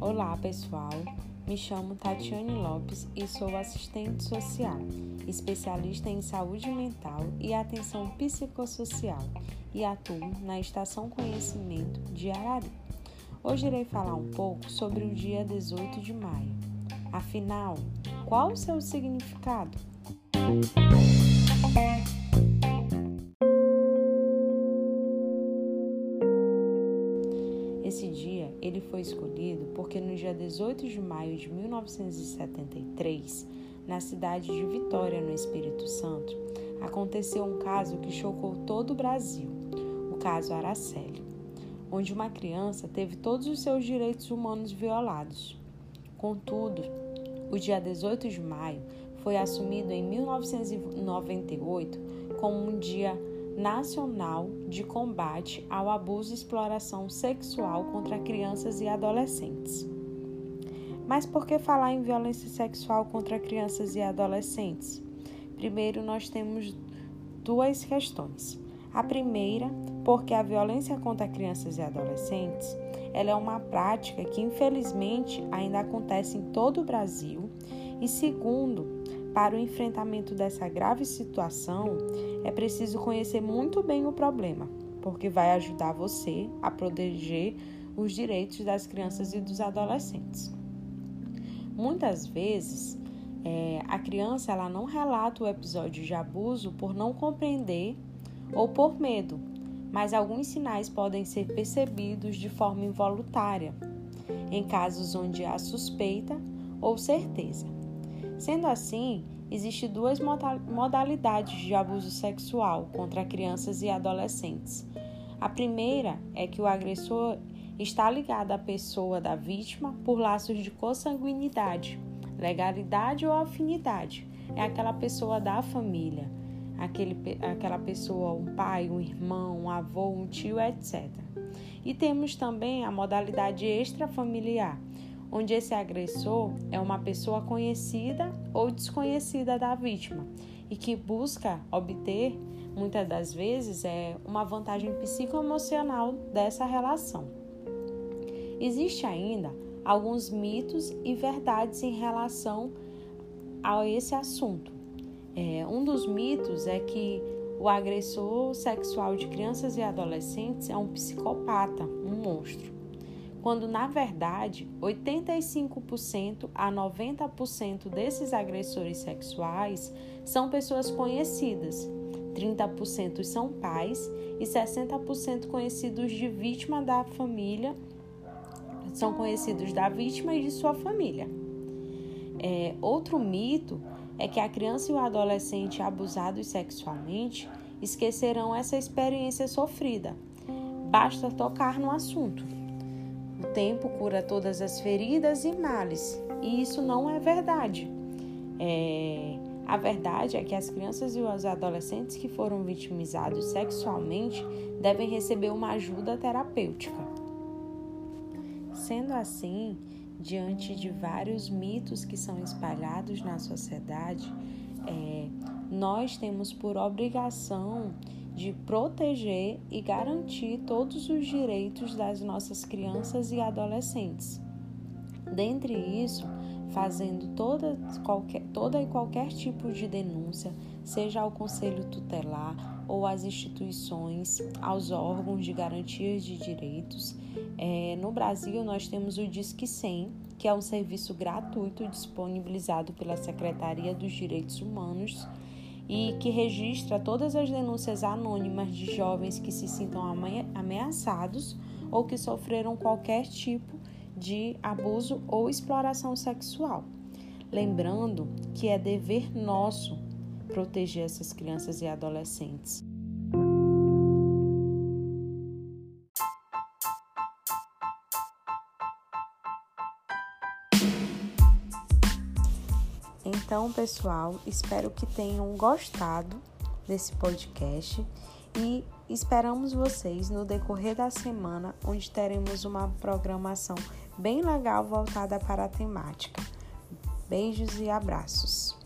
Olá, pessoal. Me chamo Tatiane Lopes e sou assistente social, especialista em saúde mental e atenção psicossocial e atuo na Estação Conhecimento de Arari. Hoje irei falar um pouco sobre o dia 18 de maio. Afinal, qual o seu significado? Esse 18 de maio de 1973, na cidade de Vitória, no Espírito Santo, aconteceu um caso que chocou todo o Brasil, o caso Araceli, onde uma criança teve todos os seus direitos humanos violados. Contudo, o dia 18 de maio foi assumido em 1998 como um dia nacional de combate ao abuso e exploração sexual contra crianças e adolescentes. Mas por que falar em violência sexual contra crianças e adolescentes? Primeiro, nós temos duas questões. A primeira, porque a violência contra crianças e adolescentes, ela é uma prática que infelizmente ainda acontece em todo o Brasil. E segundo, para o enfrentamento dessa grave situação, é preciso conhecer muito bem o problema, porque vai ajudar você a proteger os direitos das crianças e dos adolescentes. Muitas vezes, é, a criança ela não relata o episódio de abuso por não compreender ou por medo, mas alguns sinais podem ser percebidos de forma involuntária, em casos onde há suspeita ou certeza. Sendo assim, existem duas modalidades de abuso sexual contra crianças e adolescentes. A primeira é que o agressor está ligado à pessoa da vítima por laços de consanguinidade, legalidade ou afinidade. É aquela pessoa da família, aquele, aquela pessoa, um pai, um irmão, um avô, um tio, etc. E temos também a modalidade extrafamiliar, onde esse agressor é uma pessoa conhecida ou desconhecida da vítima e que busca obter, muitas das vezes, é uma vantagem psicoemocional dessa relação. Existe ainda alguns mitos e verdades em relação a esse assunto. É, um dos mitos é que o agressor sexual de crianças e adolescentes é um psicopata, um monstro quando na verdade 85% a 90% desses agressores sexuais são pessoas conhecidas, 30% são pais e 60% conhecidos de vítima da família, são conhecidos da vítima e de sua família. É, outro mito é que a criança e o adolescente abusados sexualmente esquecerão essa experiência sofrida. Basta tocar no assunto. O tempo cura todas as feridas e males, e isso não é verdade. É... A verdade é que as crianças e os adolescentes que foram vitimizados sexualmente devem receber uma ajuda terapêutica. Sendo assim, diante de vários mitos que são espalhados na sociedade, é, nós temos por obrigação de proteger e garantir todos os direitos das nossas crianças e adolescentes. Dentre isso, fazendo toda, qualquer, toda e qualquer tipo de denúncia, seja ao Conselho Tutelar ou às instituições, aos órgãos de garantias de direitos. É, no Brasil, nós temos o Disque 100, que é um serviço gratuito disponibilizado pela Secretaria dos Direitos Humanos e que registra todas as denúncias anônimas de jovens que se sintam ameaçados ou que sofreram qualquer tipo de abuso ou exploração sexual. Lembrando que é dever nosso proteger essas crianças e adolescentes. Então, pessoal, espero que tenham gostado desse podcast e esperamos vocês no decorrer da semana, onde teremos uma programação bem legal voltada para a temática. Beijos e abraços.